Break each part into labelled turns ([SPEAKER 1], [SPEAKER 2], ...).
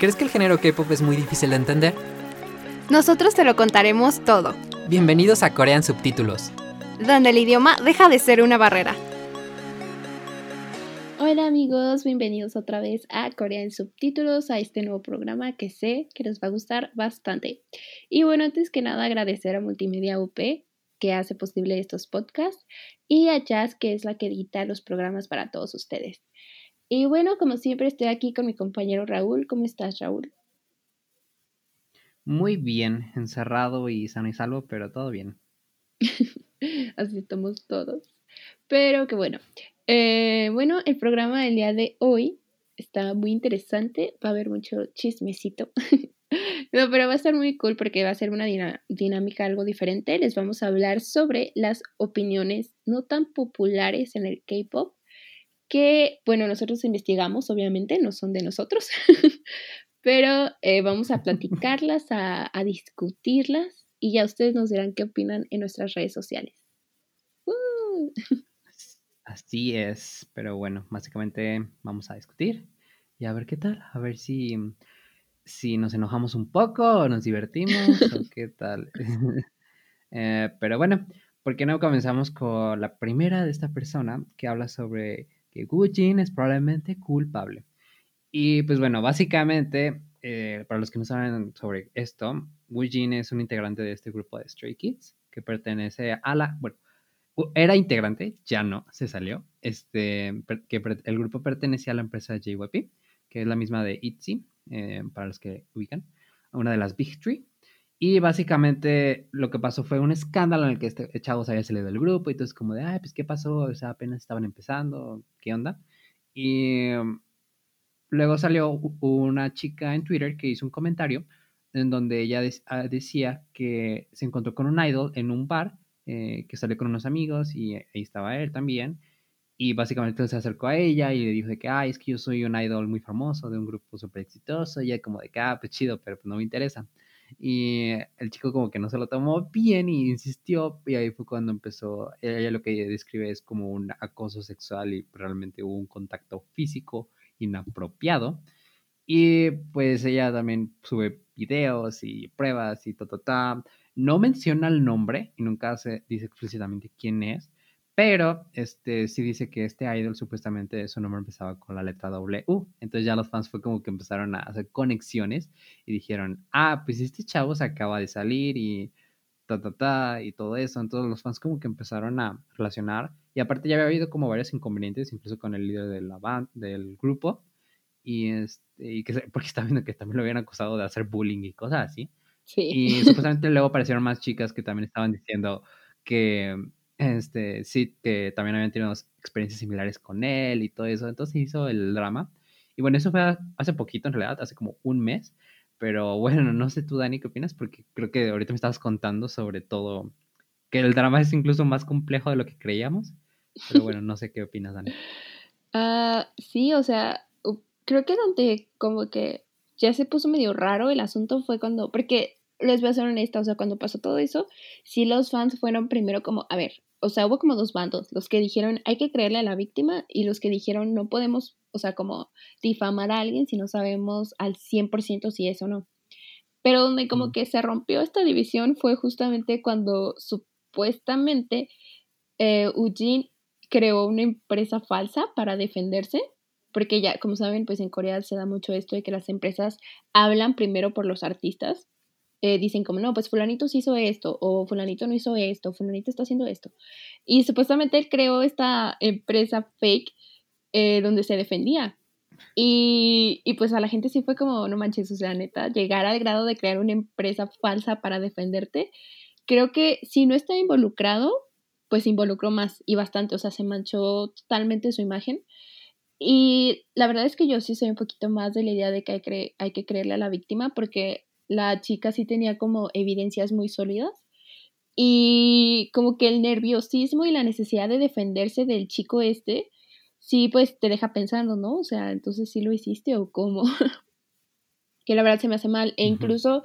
[SPEAKER 1] ¿Crees que el género K-pop es muy difícil de entender?
[SPEAKER 2] Nosotros te lo contaremos todo,
[SPEAKER 1] Bienvenidos a Corean Subtítulos.
[SPEAKER 2] donde el idioma deja de ser una barrera.
[SPEAKER 3] Hola amigos, bienvenidos otra vez a Corea en Subtítulos, a este nuevo programa que sé que les va a gustar bastante. Y bueno, antes que nada agradecer a Multimedia UP que hace posible estos podcasts y a Jazz que es la que edita los programas para todos ustedes. Y bueno, como siempre estoy aquí con mi compañero Raúl. ¿Cómo estás Raúl?
[SPEAKER 4] Muy bien, encerrado y sano y salvo, pero todo bien.
[SPEAKER 3] Así estamos todos. Pero que bueno. Eh, bueno, el programa del día de hoy está muy interesante. Va a haber mucho chismecito. no, pero va a estar muy cool porque va a ser una dinámica algo diferente. Les vamos a hablar sobre las opiniones no tan populares en el K-pop. Que, bueno, nosotros investigamos, obviamente, no son de nosotros. pero eh, vamos a platicarlas, a, a discutirlas. Y ya ustedes nos dirán qué opinan en nuestras redes sociales. ¡Uh!
[SPEAKER 4] Así es, pero bueno, básicamente vamos a discutir y a ver qué tal, a ver si, si nos enojamos un poco o nos divertimos o qué tal. Eh, pero bueno, ¿por qué no comenzamos con la primera de esta persona que habla sobre que Gu Jin es probablemente culpable? Y pues bueno, básicamente, eh, para los que no saben sobre esto, Wu Jin es un integrante de este grupo de Stray Kids que pertenece a la, bueno, era integrante, ya no, se salió, este, que el grupo pertenecía a la empresa JYP, que es la misma de ITZY, eh, para los que ubican, una de las Big Three. Y básicamente lo que pasó fue un escándalo en el que este chavo se había salido del grupo y entonces como de, ay, pues qué pasó, o sea, apenas estaban empezando, ¿qué onda? Y um, luego salió una chica en Twitter que hizo un comentario en donde ella ah, decía que se encontró con un idol en un bar, eh, que salió con unos amigos y ahí estaba él también. Y básicamente se acercó a ella y le dijo de que, ay, es que yo soy un idol muy famoso de un grupo súper exitoso. Y ella como de que, ah, pues chido, pero pues no me interesa. Y el chico como que no se lo tomó bien y insistió. Y ahí fue cuando empezó, ella lo que describe es como un acoso sexual y realmente hubo un contacto físico inapropiado. Y pues ella también sube videos y pruebas y ta, ta, ta. No menciona el nombre y nunca se dice explícitamente quién es, pero este sí dice que este idol supuestamente su nombre empezaba con la letra W. Entonces ya los fans fue como que empezaron a hacer conexiones y dijeron, ah, pues este chavo se acaba de salir y ta, ta, ta, y todo eso. Entonces los fans como que empezaron a relacionar. Y aparte ya había habido como varios inconvenientes, incluso con el líder de la band, del grupo. Y, este, y que, porque está viendo que también lo habían acusado de hacer bullying y cosas así.
[SPEAKER 3] Sí.
[SPEAKER 4] Y supuestamente luego aparecieron más chicas que también estaban diciendo que este sí, que también habían tenido experiencias similares con él y todo eso. Entonces hizo el drama. Y bueno, eso fue hace poquito en realidad, hace como un mes. Pero bueno, no sé tú, Dani, ¿qué opinas? Porque creo que ahorita me estabas contando sobre todo que el drama es incluso más complejo de lo que creíamos. Pero bueno, no sé qué opinas, Dani.
[SPEAKER 3] Ah, sí, o sea, creo que donde como que ya se puso medio raro el asunto fue cuando, porque les voy a ser honesta, o sea, cuando pasó todo eso, sí los fans fueron primero como, a ver, o sea, hubo como dos bandos, los que dijeron hay que creerle a la víctima y los que dijeron no podemos, o sea, como difamar a alguien si no sabemos al 100% si es o no. Pero donde como que se rompió esta división fue justamente cuando supuestamente eh, Eugene creó una empresa falsa para defenderse, porque ya, como saben, pues en Corea se da mucho esto de que las empresas hablan primero por los artistas. Eh, dicen como, no, pues fulanito sí hizo esto, o fulanito no hizo esto, fulanito está haciendo esto. Y supuestamente él creó esta empresa fake eh, donde se defendía. Y, y pues a la gente sí fue como, no manches, o sea, neta, llegar al grado de crear una empresa falsa para defenderte, creo que si no está involucrado, pues involucró más y bastante, o sea, se manchó totalmente su imagen. Y la verdad es que yo sí soy un poquito más de la idea de que hay, cre- hay que creerle a la víctima porque la chica sí tenía como evidencias muy sólidas y como que el nerviosismo y la necesidad de defenderse del chico este, sí, pues te deja pensando, ¿no? O sea, entonces sí lo hiciste o cómo. que la verdad se me hace mal. E incluso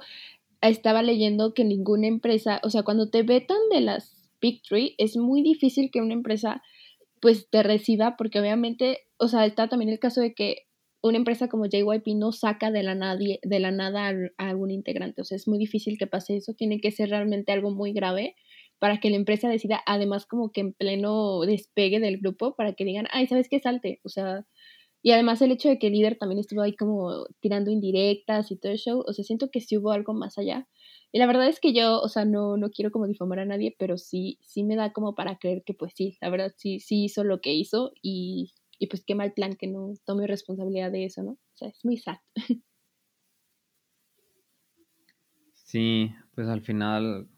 [SPEAKER 3] estaba leyendo que ninguna empresa, o sea, cuando te vetan de las Big Three, es muy difícil que una empresa pues te reciba, porque obviamente, o sea, está también el caso de que una empresa como JYP no saca de la, nadie, de la nada a, algún integrante. O sea, es muy difícil que pase eso. Tiene que ser realmente algo muy grave para que la empresa decida, además como que en pleno despegue del grupo, para que digan, ay, ¿sabes qué? Salte. O sea, y además el hecho de que el líder también estuvo ahí como tirando indirectas y todo el show, o sea, siento que sí hubo algo más allá. Y la verdad es que yo, o sea, no, no quiero como difamar a nadie, pero sí, sí me da como para creer que pues sí, la verdad sí, sí hizo lo que hizo y y pues qué mal plan que no tome responsabilidad de eso, ¿no? O sea, es muy sad.
[SPEAKER 4] Sí, pues al final,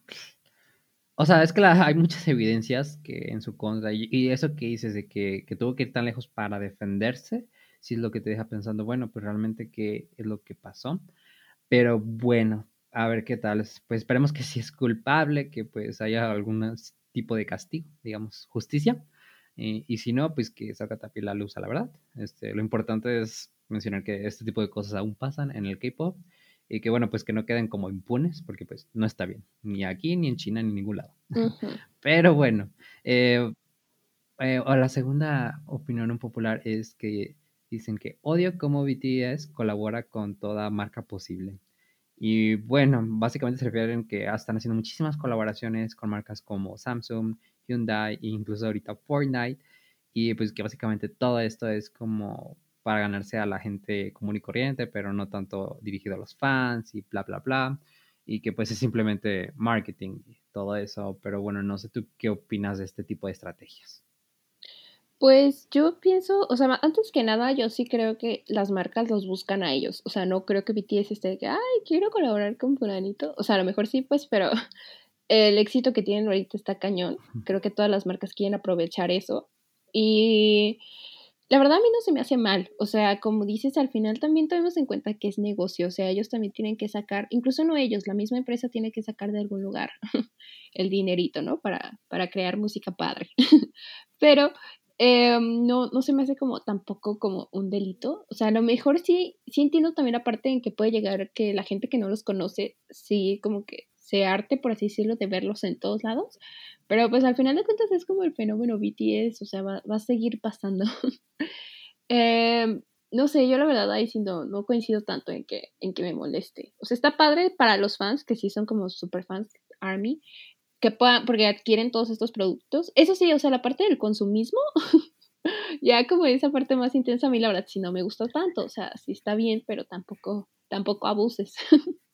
[SPEAKER 4] o sea, es que hay muchas evidencias que en su contra, y, eso que dices de que, tuvo que ir tan lejos para defenderse, sí es lo que te deja pensando, bueno, pues realmente qué es lo que pasó. Pero bueno, a ver qué tal. Pues esperemos que si es culpable, que pues haya algún tipo de castigo, digamos, justicia. Y si no, pues que salga también la luz a la verdad. Este, lo importante es mencionar que este tipo de cosas aún pasan en el K-pop y que bueno, pues que no queden como impunes porque pues no está bien, ni aquí, ni en China, ni en ningún lado. Pero bueno, eh, eh, la segunda opinión popular es que dicen que odio cómo BTS colabora con toda marca posible. Y bueno, básicamente se refieren que están haciendo muchísimas colaboraciones con marcas como Samsung, Hyundai e incluso ahorita Fortnite. Y pues que básicamente todo esto es como para ganarse a la gente común y corriente, pero no tanto dirigido a los fans y bla, bla, bla. Y que pues es simplemente marketing y todo eso. Pero bueno, no sé tú qué opinas de este tipo de estrategias.
[SPEAKER 3] Pues yo pienso, o sea, antes que nada, yo sí creo que las marcas los buscan a ellos. O sea, no creo que BTS esté de que, ay, quiero colaborar con Fulanito. O sea, a lo mejor sí, pues, pero el éxito que tienen ahorita está cañón. Creo que todas las marcas quieren aprovechar eso. Y la verdad a mí no se me hace mal. O sea, como dices, al final también tenemos en cuenta que es negocio. O sea, ellos también tienen que sacar, incluso no ellos, la misma empresa tiene que sacar de algún lugar el dinerito, ¿no? Para, para crear música padre. Pero em, no, no se me hace como tampoco como un delito. O sea, a lo mejor sí, sí entiendo también aparte en que puede llegar que la gente que no los conoce, sí como que se arte, por así decirlo, de verlos en todos lados. Pero pues al final de cuentas es como el fenómeno BTS, o sea, va, a seguir pasando. Em, no sé, yo la verdad ahí sí no, coincido tanto en que, en que me moleste. O sea, está padre para los fans, que sí son como super fans Army, que puedan, porque adquieren todos estos productos. Eso sí, o sea, la parte del consumismo, ya como esa parte más intensa, a mí la verdad sí no me gustó tanto. O sea, sí está bien, pero tampoco, tampoco abuses.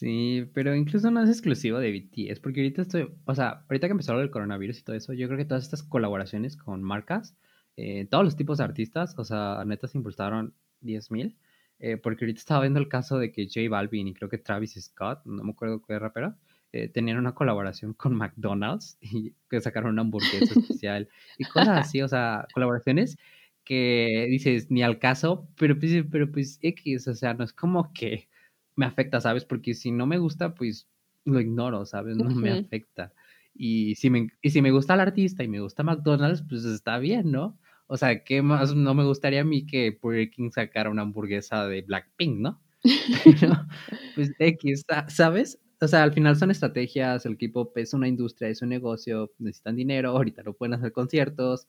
[SPEAKER 4] Sí, pero incluso no es exclusivo de BTS, porque ahorita estoy, o sea, ahorita que empezó el coronavirus y todo eso, yo creo que todas estas colaboraciones con marcas, eh, todos los tipos de artistas, o sea, neta se impulsaron 10.000, eh, porque ahorita estaba viendo el caso de que J Balvin y creo que Travis Scott, no me acuerdo qué rapero, eh, tenían una colaboración con McDonald's y que sacaron una hamburguesa especial y cosas así, o sea, colaboraciones que dices ni al caso, pero pues, pero pues X, o sea, no es como que me afecta, ¿sabes? Porque si no me gusta, pues lo ignoro, ¿sabes? No me afecta. Y si me, y si me gusta el artista y me gusta McDonald's, pues está bien, ¿no? O sea, ¿qué más no me gustaría a mí que Burger King sacara una hamburguesa de Blackpink, ¿no? Pero, pues X, ¿sabes? O sea, al final son estrategias, el K-pop es una industria, es un negocio, necesitan dinero, ahorita no pueden hacer conciertos.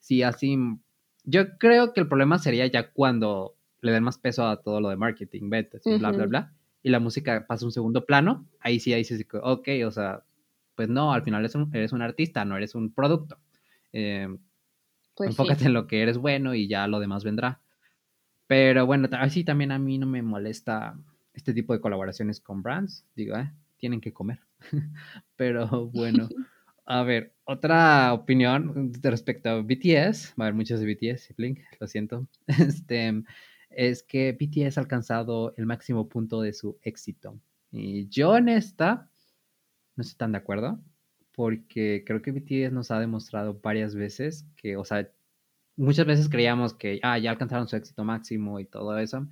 [SPEAKER 4] Sí, así. Yo creo que el problema sería ya cuando le den más peso a todo lo de marketing, ventas y bla, bla, bla, y la música pasa a un segundo plano, ahí sí, ahí dices, ok, o sea, pues no, al final eres un, eres un artista, no eres un producto. Eh, pues enfócate en lo que eres bueno y ya lo demás vendrá. Pero bueno, así también a mí no me molesta este tipo de colaboraciones con brands. Digo, eh, tienen que comer. Pero bueno, a ver, otra opinión respecto a BTS. Va a haber muchos de BTS, Blink, lo siento. Este, es que BTS ha alcanzado el máximo punto de su éxito. Y yo en esta no estoy tan de acuerdo, porque creo que BTS nos ha demostrado varias veces que, o sea, muchas veces creíamos que ah, ya alcanzaron su éxito máximo y todo eso.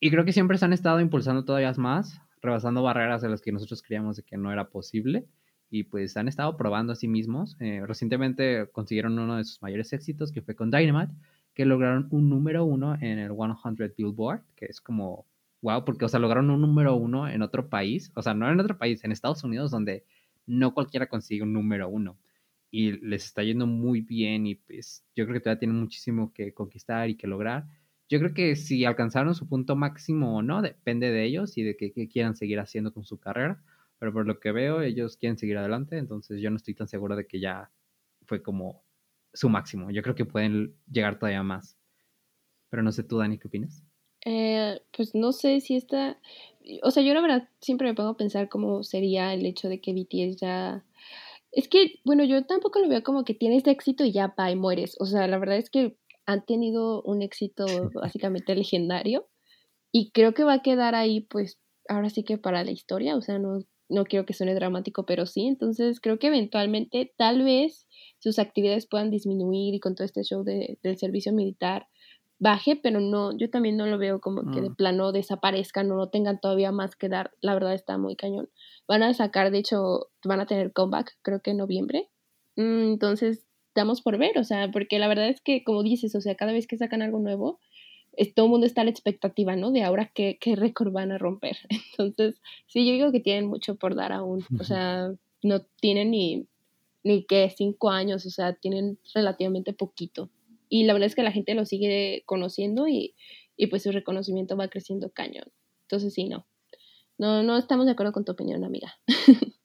[SPEAKER 4] Y creo que siempre se han estado impulsando todavía más, rebasando barreras de las que nosotros creíamos de que no era posible. Y pues han estado probando a sí mismos. Eh, recientemente consiguieron uno de sus mayores éxitos, que fue con Dynamite, que lograron un número uno en el 100 Billboard, que es como, wow, porque, o sea, lograron un número uno en otro país, o sea, no en otro país, en Estados Unidos, donde no cualquiera consigue un número uno. Y les está yendo muy bien y pues yo creo que todavía tienen muchísimo que conquistar y que lograr. Yo creo que si alcanzaron su punto máximo o no, depende de ellos y de qué, quieran seguir haciendo con su carrera. Pero por lo que veo, ellos quieren seguir adelante, entonces yo no estoy tan seguro de que ya fue como su máximo. Yo creo que pueden llegar todavía más. Pero no sé tú, Dani, ¿qué opinas?
[SPEAKER 3] Eh, pues no sé si esta, o sea, yo la verdad siempre me pongo a pensar cómo sería el hecho de que BTS ya... Es que, bueno, yo tampoco lo veo como que tienes éxito y ya va y mueres. O sea, la verdad es que han tenido un éxito básicamente legendario y creo que va a quedar ahí, pues, ahora sí que para la historia. O sea, no, no quiero que suene dramático, pero sí. Entonces, creo que eventualmente, tal vez sus actividades puedan disminuir y con todo este show de, del servicio militar baje, pero no, yo también no lo veo como que de mm. plano desaparezcan o no tengan todavía más que dar. La verdad está muy cañón. Van a sacar, de hecho, van a tener comeback, creo que en noviembre. Mm, entonces, estamos por ver, o sea, porque la verdad es que, como dices, o sea, cada vez que sacan algo nuevo, todo el mundo está a la expectativa, ¿no? De ahora qué, qué récord van a romper. Entonces, sí, yo digo que tienen mucho por dar aún. O sea, no tienen ni, ni que cinco años, o sea, tienen relativamente poquito y la verdad es que la gente lo sigue conociendo y, pues su reconocimiento va creciendo cañón. Entonces sí, no. No, no estamos de acuerdo con tu opinión, amiga.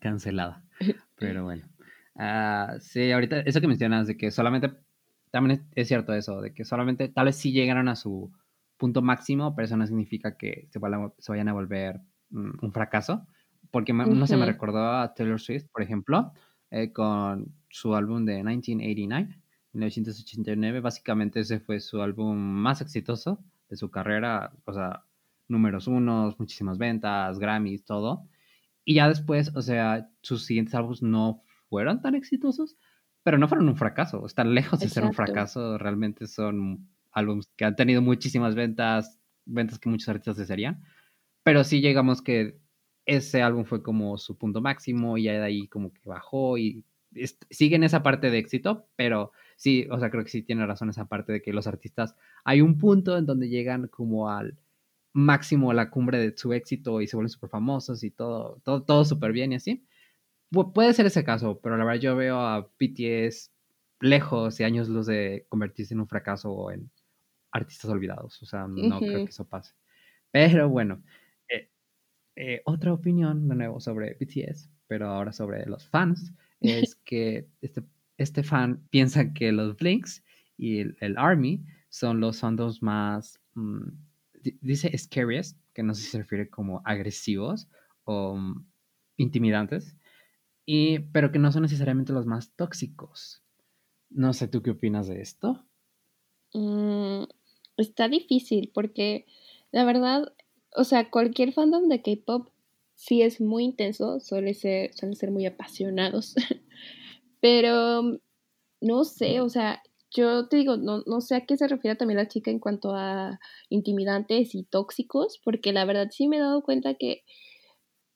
[SPEAKER 4] Cancelada. Pero bueno. Uh, sí, ahorita eso que mencionas de que solamente, también es, cierto eso, de que solamente tal vez sí llegaron a su punto máximo, pero eso no significa que se, vayan a volver mm, un fracaso. Porque no se me recordó a Taylor Swift, por ejemplo, eh, con su álbum de 1989, 1989. Básicamente ese fue su álbum más exitoso de su carrera, o sea, números unos, muchísimas ventas, Grammys, todo. Y ya después, o sea, sus siguientes álbumes no fueron tan exitosos, pero no fueron un fracaso. Están lejos de ser un fracaso. Realmente son álbumes que han tenido muchísimas ventas, ventas que muchos artistas desearían. Pero sí llegamos que ese álbum fue como su punto máximo y ya de ahí como que bajó y sigue en esa parte de éxito, pero sí, o sea, creo que sí tiene razón esa parte de que los artistas, hay un punto en donde llegan como al máximo, a la cumbre de su éxito y se vuelven súper famosos y todo, todo, todo súper bien y así. Puede ser ese caso, pero la verdad yo veo a BTS lejos y años luz de convertirse en un fracaso o en artistas olvidados, o sea, no creo que eso pase. Pero bueno, eh, otra opinión de nuevo sobre BTS, pero ahora sobre los fans, es que este, este fan piensa que los Blinks y el, Army son los fandoms más, mm, dice scariest, que no sé si se refiere como agresivos o mm, intimidantes, y, pero que no son necesariamente los más tóxicos. No sé, ¿tú qué opinas de esto?
[SPEAKER 3] Mm, está difícil porque la verdad o sea, cualquier fandom de K-pop sí es muy intenso, suele ser, suelen ser muy apasionados. Pero no sé, o sea, yo te digo, no, no sé a qué se refiere también la chica en cuanto a intimidantes y tóxicos, porque la verdad sí me he dado cuenta que,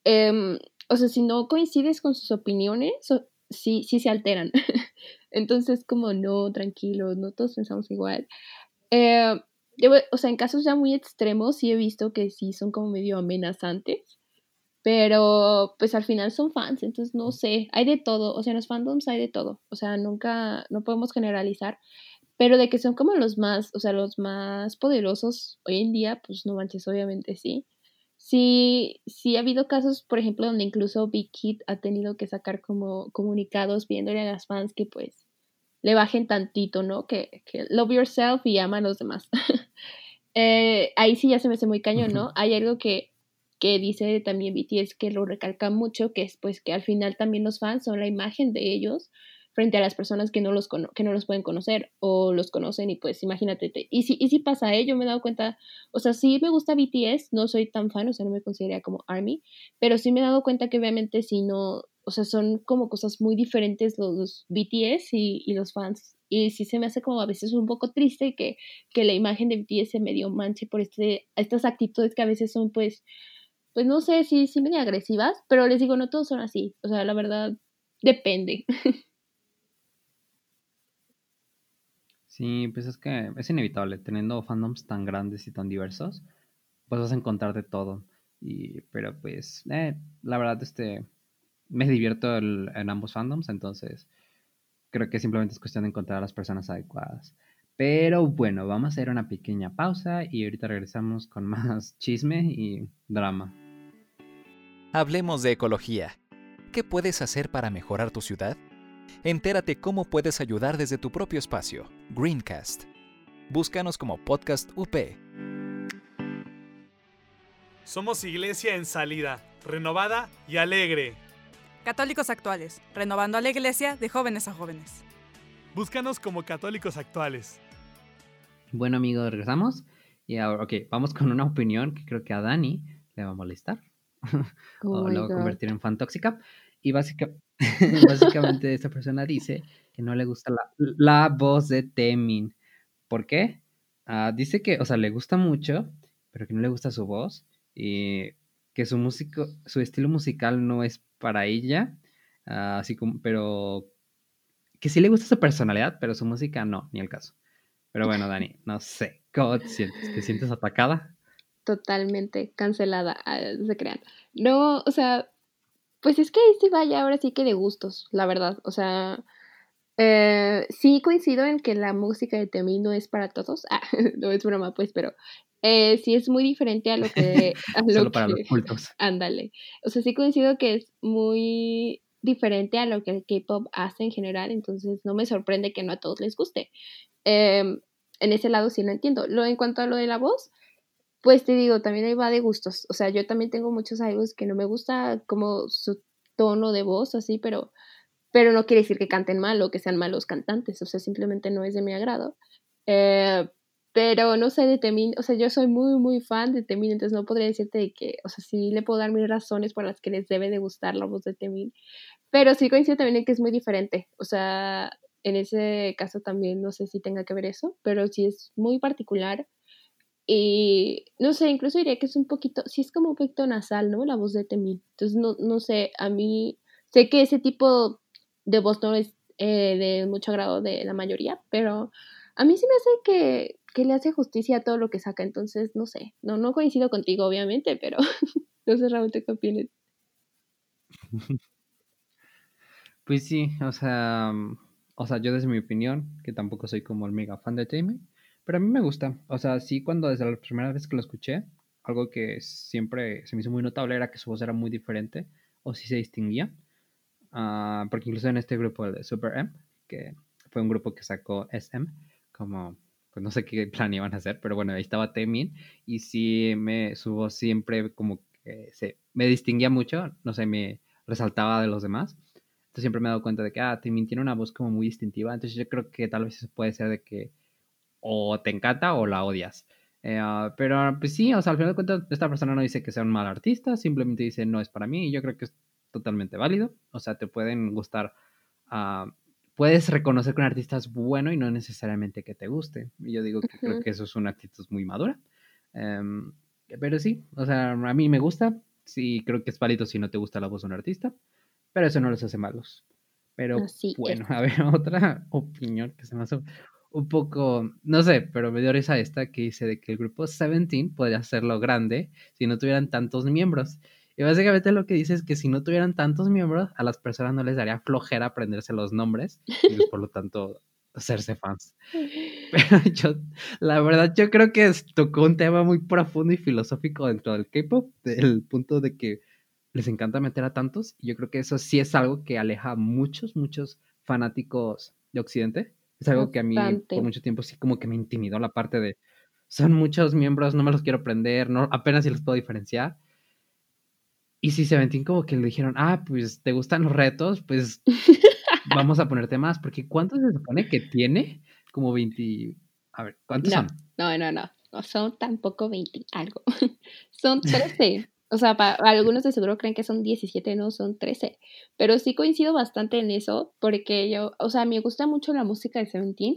[SPEAKER 3] em, o sea, si no coincides con sus opiniones, sí, sí se alteran. Entonces, como no, tranquilo, no todos pensamos igual. Eh, o sea, en casos ya muy extremos sí he visto que sí son como medio amenazantes, pero pues al final son fans, entonces no sé, hay de todo, o sea, en los fandoms hay de todo, o sea, nunca, no podemos generalizar, pero de que son como los más, o sea, los más poderosos hoy en día, pues no manches, obviamente sí. Sí, sí ha habido casos, por ejemplo, donde incluso Big Kid ha tenido que sacar como comunicados pidiéndole a las fans que pues le bajen tantito, ¿no? Que, que love yourself y ama a los demás. Eh, ahí sí ya se me hace muy cañón, ¿no? Hay algo que, que dice también BTS que lo recalca mucho, que es pues que al final también los fans son la imagen de ellos frente a las personas que no los, que no los pueden conocer o los conocen y pues imagínate, y si, y si pasa, ¿eh? yo me he dado cuenta, o sea, sí me gusta BTS, no soy tan fan, o sea, no me consideraría como ARMY, pero sí me he dado cuenta que obviamente si no, o sea, son como cosas muy diferentes los, BTS y, los fans Y sí se me hace como a veces un poco triste que, que la imagen de BTS se medio manche por este, estas actitudes que a veces son pues, pues no sé si sí, medio agresivas, pero les digo, no todos son así. O sea, la verdad, depende.
[SPEAKER 4] Sí, pues es que es inevitable, teniendo fandoms tan grandes y tan diversos, pues vas a encontrar de todo. Y, pero pues, eh, la verdad, este, me divierto en ambos fandoms, entonces creo que simplemente es cuestión de encontrar a las personas adecuadas. Pero bueno, vamos a hacer una pequeña pausa y ahorita regresamos con más chisme y drama.
[SPEAKER 5] Hablemos de ecología. ¿Qué puedes hacer para mejorar tu ciudad? Entérate cómo puedes ayudar desde tu propio espacio. Greencast. Búscanos como Podcast UP.
[SPEAKER 6] Somos iglesia en salida, renovada y alegre.
[SPEAKER 7] Católicos actuales, renovando a la iglesia de jóvenes a jóvenes.
[SPEAKER 6] Búscanos como católicos actuales.
[SPEAKER 4] Bueno amigos, regresamos. Y ahora, ok, vamos con una opinión que creo que a Dani le va a molestar.
[SPEAKER 3] Oh
[SPEAKER 4] o
[SPEAKER 3] my
[SPEAKER 4] lo va a convertir en fan tóxica. Y básica- básicamente esta persona dice que no le gusta la, la voz de Temin. ¿Por qué? Ah, dice que, o sea, le gusta mucho, pero que no le gusta su voz. Y que su músico, su estilo musical no es para ella. ah, así como, pero que sí le gusta su personalidad, pero su música no, ni el caso. Pero bueno, Dani, no sé, ¿cómo te sientes? ¿Te sientes atacada?
[SPEAKER 3] totalmente cancelada, ah, se crean. No, o sea, pues es que ahí sí vaya ahora sí que de gustos, la verdad. O sea, eh, sí coincido en que la música de Temi no es para todos. Ah, no es broma, pues, pero eh, sí es muy diferente a lo que... A lo
[SPEAKER 4] Solo para los
[SPEAKER 3] que-
[SPEAKER 4] cultos.
[SPEAKER 3] Ándale. O sea, sí coincido que es muy diferente a lo que el K-pop hace en general, entonces no me sorprende que no a todos les guste. Em, en ese lado sí lo entiendo. Lo, en cuanto a lo de la voz, pues te digo, también ahí va de gustos. O sea, yo también tengo muchos idols que no me gusta como su tono de voz, así, pero, pero no quiere decir que canten mal o que sean malos cantantes. O sea, simplemente no es de mi agrado. Eh, pero no sé de Temin, o sea, yo soy muy, muy fan de Temin, entonces no podría decirte de que, o sea, sí le puedo dar mil razones por las que les debe de gustar la voz de Temin, pero sí coincido también en que es muy diferente, o sea, en ese caso también no sé si tenga que ver eso, pero sí es muy particular y no sé, incluso diría que es un poquito, sí es como un poquito nasal, ¿no? La voz de Temin, entonces no, no sé, a mí sé que ese tipo de voz no es eh, de mucho agrado de la mayoría, pero a mí sí me hace que, que le hace justicia a todo lo que saca, entonces no sé, no, no coincido contigo obviamente, pero no sé Raúl, ¿tú qué opinas?
[SPEAKER 4] Pues sí, o sea, o sea, yo desde mi opinión, que tampoco soy como el mega fan de Jamie, pero a mí me gusta. O sea, sí, cuando desde la primera vez que lo escuché, algo que siempre se me hizo muy notable era que su voz era muy diferente, o sí se distinguía. Ah, porque incluso en este grupo, de Super M, que fue un grupo que sacó SM, como, pues no sé qué plan iban a hacer, pero bueno, ahí estaba Temin, y sí, me, su voz siempre como se, me distinguía mucho, no sé, me resaltaba de los demás. Entonces siempre me he dado cuenta de que, ah, Temin tiene una voz como muy distintiva. Entonces yo creo que tal vez eso puede ser de que o te encanta o la odias. Eh, ah, pero pues sí, o sea, al final de cuentas, esta persona no dice que sea un mal artista, simplemente dice no es para mí. Y yo creo que es totalmente válido. O sea, te pueden gustar. ah, puedes reconocer que un artista es bueno y no necesariamente que te guste. Y yo digo que creo
[SPEAKER 3] Ujú.
[SPEAKER 4] que eso es una actitud muy madura. Em, pero sí, o sea, a mí me gusta. Sí, creo que es válido si no te gusta la voz de un artista. Pero eso no los hace malos. Pero
[SPEAKER 3] Así
[SPEAKER 4] bueno,
[SPEAKER 3] es.
[SPEAKER 4] a ver, otra opinión que se me hace un poco, no sé, pero me dio risa esta que dice de que el grupo Seventeen podría hacerlo grande si no tuvieran tantos miembros. Y básicamente lo que dice es que si no tuvieran tantos miembros, a las personas no les daría flojera aprenderse los nombres y pues, por lo tanto hacerse fans. Pero yo, la verdad, yo creo que tocó un tema muy profundo y filosófico dentro del K-pop, del punto de que les encanta meter a tantos. Y yo creo que eso sí es algo que aleja a muchos, muchos fanáticos de Occidente. Es algo que a mí por mucho tiempo sí como que me intimidó la parte de son muchos miembros, no me los quiero aprender, no, apenas si los puedo diferenciar. Y si Seventeen como que le dijeron, ah, pues te gustan los retos, pues vamos a ponerte más, porque ¿cuántos se supone que tiene? Como 20, a ver, ¿cuántos
[SPEAKER 3] No.
[SPEAKER 4] son?
[SPEAKER 3] No, no, no, no son tampoco 20 algo. son 13. O sea, para algunos de seguro creen que son 17, no, son 13. Pero sí coincido bastante en eso, porque yo, o sea, me gusta mucho la música de Seventeen,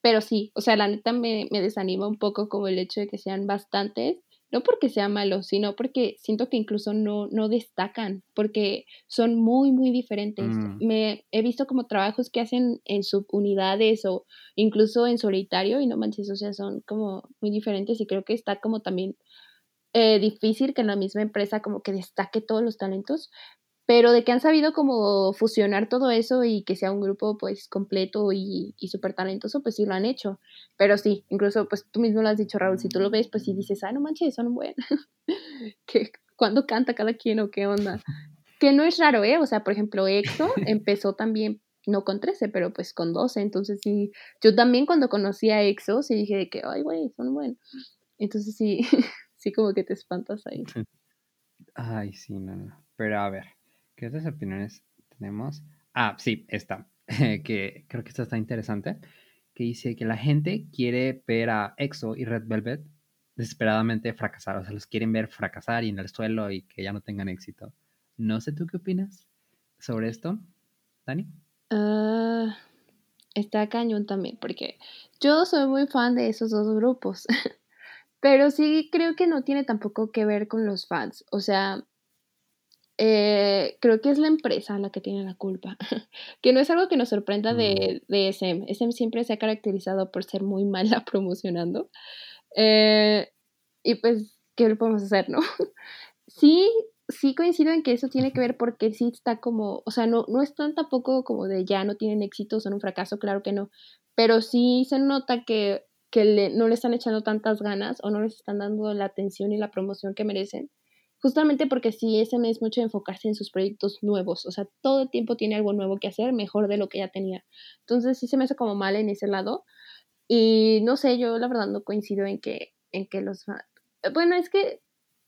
[SPEAKER 3] pero sí, o sea, la neta me, me desanima un poco como el hecho de que sean bastantes no porque sea malo, sino porque siento que incluso no, no destacan, porque son muy, muy diferentes.
[SPEAKER 4] Mm.
[SPEAKER 3] Me he visto como trabajos que hacen en subunidades o incluso en solitario y no manches, o sea, son como muy diferentes y creo que está como también eh, difícil que en la misma empresa como que destaque todos los talentos, pero de que han sabido como fusionar todo eso y que sea un grupo pues completo y, y súper talentoso, pues sí lo han hecho. Pero sí, incluso pues tú mismo lo has dicho, Raúl, si tú lo ves, pues sí dices, ah, no manches, son buenos. que cuando canta cada quien o qué onda. Que no es raro, ¿eh? O sea, por ejemplo, EXO empezó también no con 13, pero pues con 12. Entonces sí, yo también cuando conocí a EXO, sí dije que, ay, güey, son buenos. Entonces sí, sí como que te espantas ahí.
[SPEAKER 4] Ay, sí, no, no. Pero a ver, ¿qué otras opiniones tenemos? Ah, sí, esta, que creo que esta está interesante, que dice que la gente quiere ver a EXO y Red Velvet desesperadamente fracasar, o sea, los quieren ver fracasar y en el suelo y que ya no tengan éxito. No sé tú qué opinas sobre esto, Dani.
[SPEAKER 3] Ah, está cañón también, porque yo soy muy fan de esos dos grupos, pero sí creo que no tiene tampoco que ver con los fans, o sea, eh, creo que es la empresa la que tiene la culpa, que no es algo que nos sorprenda de, de SM. SM siempre se ha caracterizado por ser muy mala promocionando. Eh, y pues, ¿qué le podemos hacer, no? sí, sí coincido en que eso tiene que ver porque sí está como, o sea, no, no están tampoco como de ya no tienen éxito, son un fracaso, claro que no, pero sí se nota que, que no le están echando tantas ganas o no les están dando la atención y la promoción que merecen justamente porque sí, ese es mucho enfocarse en sus proyectos nuevos, o sea, todo el tiempo tiene algo nuevo que hacer, mejor de lo que ya tenía. Entonces sí se me hace como mal en ese lado. Y no sé, yo la verdad no coincido en que, en que los... Bueno, es que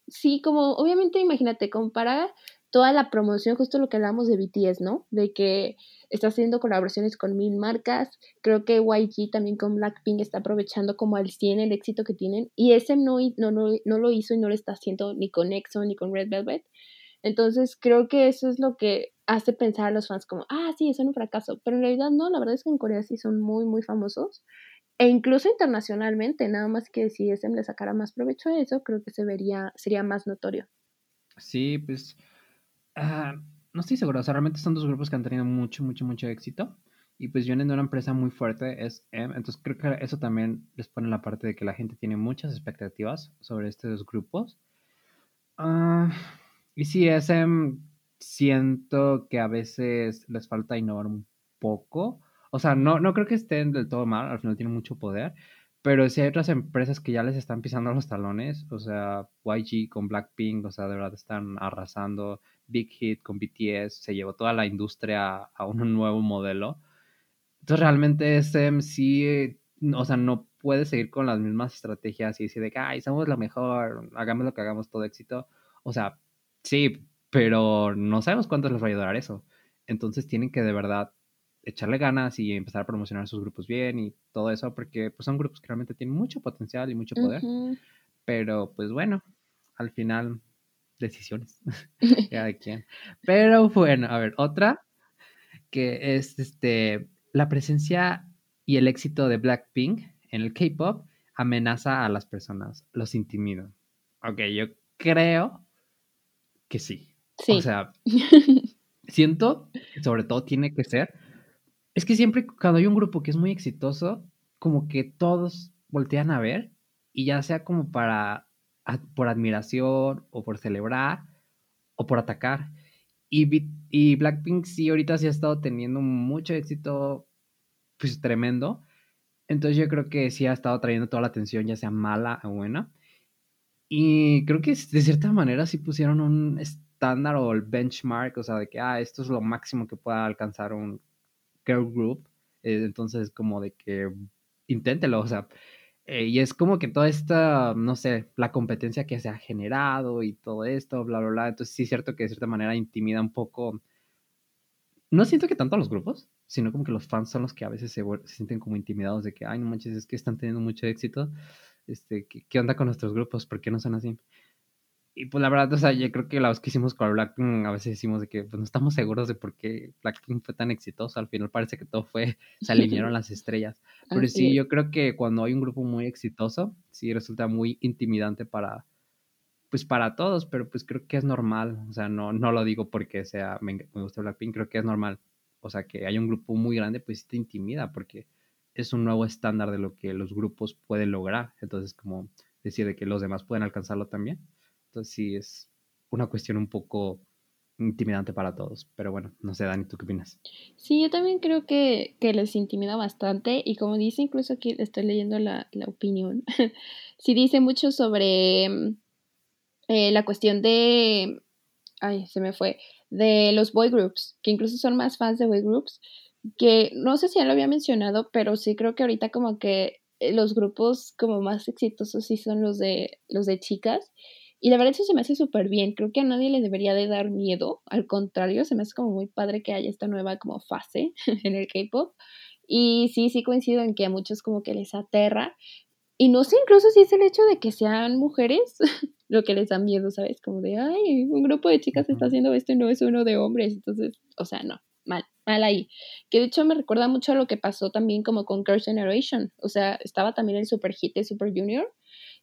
[SPEAKER 3] sí, como obviamente imagínate, compara toda la promoción, justo lo que hablamos de BTS, ¿no? De que está haciendo colaboraciones con mil marcas. Creo que YG también con Blackpink está aprovechando como al 100 el éxito que tienen. Y ese no, no, no, no lo hizo y no lo está haciendo ni con EXO ni con Red Velvet. Entonces creo que eso es lo que hace pensar a los fans como, ah, sí, son un fracaso. Pero en realidad no, la verdad es que en Corea sí son muy, muy famosos. E incluso internacionalmente, nada más que si SM le sacara más provecho a eso, creo que se vería, sería más notorio.
[SPEAKER 4] Sí, pues ah, no estoy seguro, o sea, realmente son dos grupos que han tenido mucho, mucho, mucho éxito. Y pues vienen de una empresa muy fuerte, es M, entonces creo que eso también les pone la parte de que la gente tiene muchas expectativas sobre estos dos grupos. Ah, y sí, SM siento que a veces les falta innovar un poco. O sea, no, no creo que estén del todo mal, al final tienen mucho poder, pero sí hay otras empresas que ya les están pisando los talones, o sea, YG con Blackpink, o sea, de verdad están arrasando. Big Hit con BTS se llevó toda la industria a un nuevo modelo. Entonces realmente SM sí, o sea, no puede seguir con las mismas estrategias y decir de que, ay, somos lo mejor, hagamos lo que hagamos, todo éxito. O sea, sí, pero no sabemos cuánto les va a ayudar eso. Entonces tienen que de verdad echarle ganas y empezar a promocionar sus grupos bien y todo eso, porque pues, son grupos que realmente tienen mucho potencial y mucho poder. Pero pues bueno, al final decisiones. ya de quién. Pero bueno, a ver, otra que es este la presencia y el éxito de Blackpink en el K-pop amenaza a las personas, los intimida. Ok, yo creo que sí.
[SPEAKER 3] Sí.
[SPEAKER 4] O sea, siento que sobre todo tiene que ser. Es que siempre cuando hay un grupo que es muy exitoso, como que todos voltean a ver y ya sea como para por admiración o por celebrar o por atacar. Y, y Blackpink sí ahorita sí ha estado teniendo mucho éxito, pues tremendo. Entonces yo creo que sí ha estado trayendo toda la atención, ya sea mala o buena. Y creo que de cierta manera sí pusieron un estándar o el benchmark, o sea, de que, ah, esto es lo máximo que pueda alcanzar un girl group. Eh, entonces, como de que inténtelo, o sea, eh, y es como que toda esta, no sé, la competencia que se ha generado y todo esto, bla, bla, bla. Entonces sí es cierto que de cierta manera intimida un poco. No siento que tanto a los grupos, sino como que los fans son los que a veces se, se sienten como intimidados de que, ay, no manches, es que están teniendo mucho éxito. Este, ¿qué, ¿Qué onda con nuestros grupos? ¿Por qué no son así? Y pues la verdad, o sea, yo creo que la vez que hicimos con Blackpink, a veces decimos de que pues, no estamos seguros de por qué Blackpink fue tan exitoso. Al final parece que todo fue, se alinearon las estrellas. Pero sí, yo creo que cuando hay un grupo muy exitoso, sí resulta muy intimidante para, pues para todos, pero pues creo que es normal. O sea, no, no lo digo porque sea, me, me gusta Blackpink, creo que es normal. O sea, que hay un grupo muy grande, pues te intimida porque es un nuevo estándar de lo que los grupos pueden lograr. Entonces, como decir de que los demás pueden alcanzarlo también. Entonces sí es una cuestión un poco intimidante para todos. Pero bueno, no sé, Dani, ¿tú qué opinas?
[SPEAKER 3] Sí, yo también creo que, les intimida bastante y como dice, incluso aquí estoy leyendo la, opinión, sí dice mucho sobre mm, eh, la cuestión de, ay, se me fue, de los boy groups, que incluso son más fans de boy groups, que no sé si ya lo había mencionado, pero sí creo que ahorita como que los grupos como más exitosos sí son los de, los de chicas y la verdad eso se me hace súper bien. Creo que a nadie le debería de dar miedo. Al contrario, se me hace como muy padre que haya esta nueva como fase en el K-pop. Y sí, sí coincido en que a muchos como que les aterra. Y no sé incluso si es el hecho de que sean mujeres lo que les da miedo, ¿sabes? Como de, ay, un grupo de chicas está haciendo esto y no es uno de hombres. Entonces, o sea, no, mal, mal ahí. Que de hecho me recuerda mucho a lo que pasó también como con Girls' Generation. O sea, estaba también el super hit de Super Junior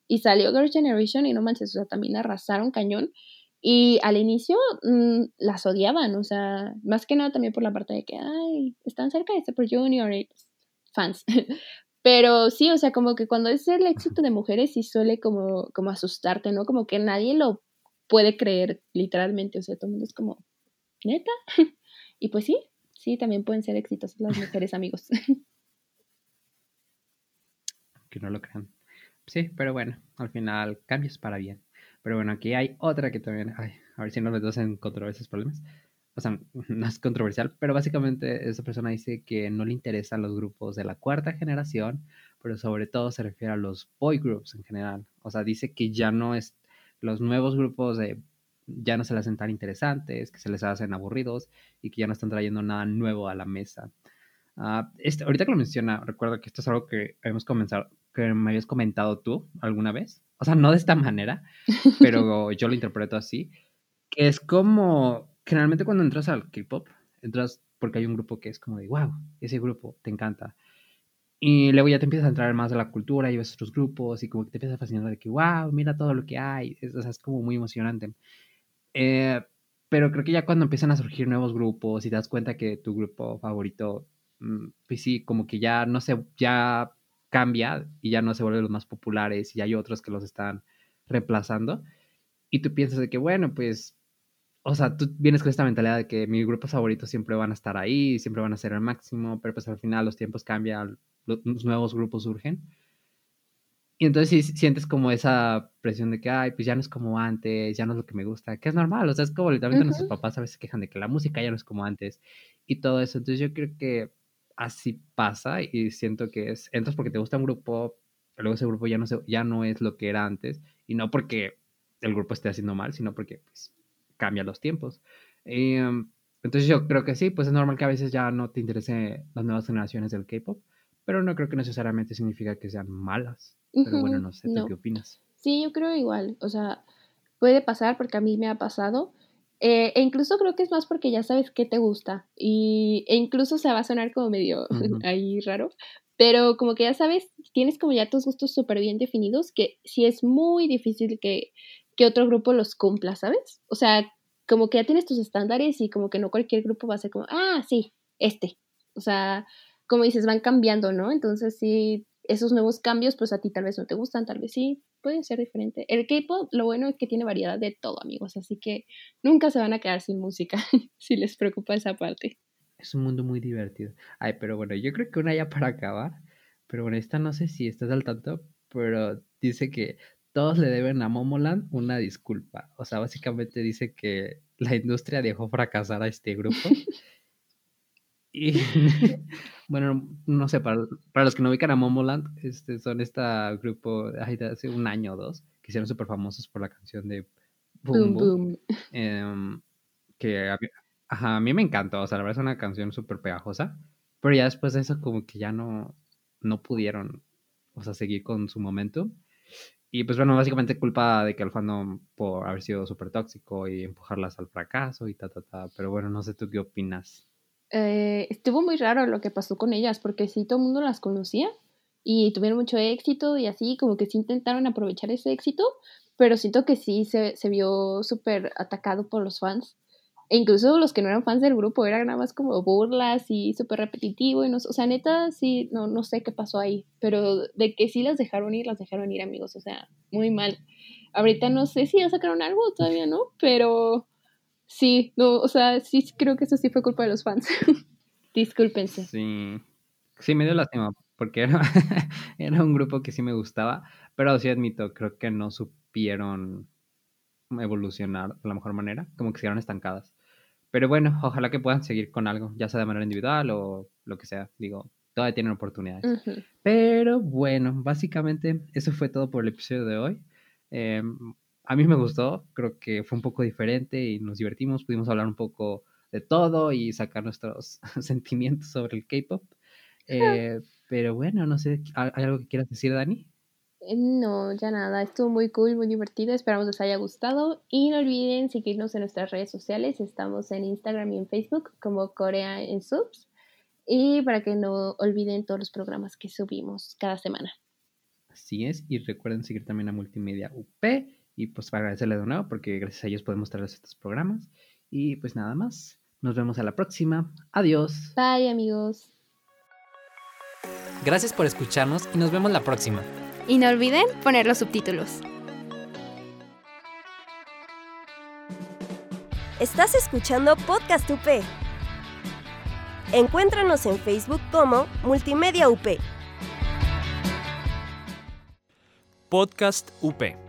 [SPEAKER 3] y salió Girls' Generation y no manches, o sea, también arrasaron cañón. Y al inicio mm, las odiaban, o sea, más que nada también por la parte de que, ay, están cerca de Super Junior pues, fans. Pero sí, o sea, como que cuando es el éxito de mujeres sí suele como, como asustarte, ¿no? Como que nadie lo puede creer, literalmente, o sea, todo el mundo es como, neta. y pues sí, sí, también pueden ser exitosas las mujeres, amigos.
[SPEAKER 4] que no lo crean. Sí, pero bueno, al final cambios para bien. Pero bueno, aquí hay otra que también, a ver si no me en controversias, problemas. O sea, no es controversial, pero básicamente esa persona dice que no le interesan los grupos de la cuarta generación, pero sobre todo se refiere a los boy groups en general. O sea, dice que ya no es, los nuevos grupos de, ya no se les hacen tan interesantes, que se les hacen aburridos y que ya no están trayendo nada nuevo a la mesa. Uh, este, ahorita que lo menciona, recuerdo que esto es algo que hemos comenzado, que me habías comentado tú alguna vez. O sea, no de esta manera, pero yo lo interpreto así. Que es como, generalmente cuando entras al K-pop, entras porque hay un grupo que es como de, wow, ese grupo te encanta. Y luego ya te empiezas a entrar más de la cultura y ves otros grupos y como que te empiezas a fascinar de que, wow, mira todo lo que hay. Es, o sea, es como muy emocionante. Eh, pero creo que ya cuando empiezan a surgir nuevos grupos y te das cuenta que tu grupo favorito, mm, pues sí, como que ya no sé, ya cambia y ya no se vuelven los más populares y hay otros que los están reemplazando. Y tú piensas de que, bueno, pues, o sea, tú vienes con esta mentalidad de que mis grupos favoritos siempre van a estar ahí, siempre van a ser el máximo, pero pues al final los tiempos cambian, los nuevos grupos surgen. Y entonces sí, sientes como esa presión de que, ay, pues ya no es como antes, ya no es lo que me gusta, que es normal, o sea, es como literalmente nuestros papás a veces quejan de que la música ya no es como antes y todo eso. Entonces yo creo que así pasa y siento que es, entras porque te gusta un grupo, luego ese grupo ya no, ya no es lo que era antes y no porque el grupo esté haciendo mal, sino porque pues, cambia los tiempos. Em, entonces yo creo que sí, pues es normal que a veces ya no te interese las nuevas generaciones del K-Pop, pero no creo que necesariamente significa que sean malas. Pero bueno, no sé, ¿tú qué opinas?
[SPEAKER 3] Sí, yo creo igual, o sea, puede pasar porque a mí me ha pasado eh, e incluso creo que es más porque ya sabes qué te gusta. Y, e incluso se va a sonar como medio ahí raro. Pero como que ya sabes, tienes como ya tus gustos súper bien definidos, que sí es muy difícil que, que otro grupo los cumpla, ¿sabes? O sea, como que ya tienes tus estándares y como que no cualquier grupo va a ser como, ah, sí, este. O sea, como dices, van cambiando, ¿no? Entonces sí, esos nuevos cambios, pues a ti tal vez no te gustan, tal vez sí, pueden ser diferente. El K-pop, lo bueno es que tiene variedad de todo, amigos, así que nunca se van a quedar sin música si les preocupa esa parte.
[SPEAKER 4] Es un mundo muy divertido. Ay, pero bueno, yo creo que una ya para acabar, pero bueno, esta no sé si estás al tanto, pero dice que todos le deben a Momoland una disculpa. O sea, básicamente dice que la industria dejó fracasar a este grupo y bueno, no sé, para, los que no ubican a Momoland, este, son este grupo de hace un año o dos que hicieron súper famosos por la canción de Boom Boom. Em, que a mí, me encantó, o sea, la verdad es una canción súper pegajosa, pero ya después de eso como que ya no, no pudieron, o sea, seguir con su momento. y pues bueno, básicamente culpa de que el fandom por haber sido súper tóxico y empujarlas al fracaso y ta, ta, ta. Pero bueno, no sé tú qué opinas.
[SPEAKER 3] Eh, estuvo muy raro lo que pasó con ellas, porque sí, todo el mundo las conocía y tuvieron mucho éxito y así, como que sí intentaron aprovechar ese éxito, pero siento que sí se, se vio súper atacado por los fans. E incluso los que no eran fans del grupo, eran nada más como burlas y súper repetitivo. Y no, o sea, neta, sí, no, no sé qué pasó ahí. Pero de que sí las dejaron ir, las dejaron ir, amigos. O sea, muy mal. Ahorita no sé si ya sacaron algo, todavía no, pero sí, no, o sea, sí creo que eso sí fue culpa de los fans. Discúlpense.
[SPEAKER 4] Sí, sí, me dio lástima, porque era, era un grupo que sí me gustaba, pero sí admito, creo que no supieron evolucionar de la mejor manera, como que se quedaron estancadas. Pero bueno, ojalá que puedan seguir con algo, ya sea de manera individual o lo que sea. Digo, todavía tienen oportunidades. Pero bueno, básicamente eso fue todo por el episodio de hoy. Em, a mí me gustó, creo que fue un poco diferente y nos divertimos, pudimos hablar un poco de todo y sacar nuestros sentimientos sobre el K-Pop. Eh, pero bueno, no sé, ¿hay algo que quieras decir, Dani?
[SPEAKER 3] Eh, no, ya nada, estuvo muy cool, muy divertido, esperamos les haya gustado y no olviden seguirnos en nuestras redes sociales, estamos en Instagram y en Facebook como Corea en Subs y para que no olviden todos los programas que subimos cada semana.
[SPEAKER 4] Así es, y recuerden seguir también a Multimedia UP y pues para agradecerle de nuevo porque gracias a ellos podemos traerles estos programas y pues nada más, nos vemos a la próxima, adiós.
[SPEAKER 3] Bye amigos.
[SPEAKER 1] Gracias por escucharnos y nos vemos la próxima.
[SPEAKER 2] Y no olviden poner los subtítulos.
[SPEAKER 8] Estás escuchando Podcast UP. Encuéntranos en Facebook como Multimedia UP.
[SPEAKER 9] Podcast UP.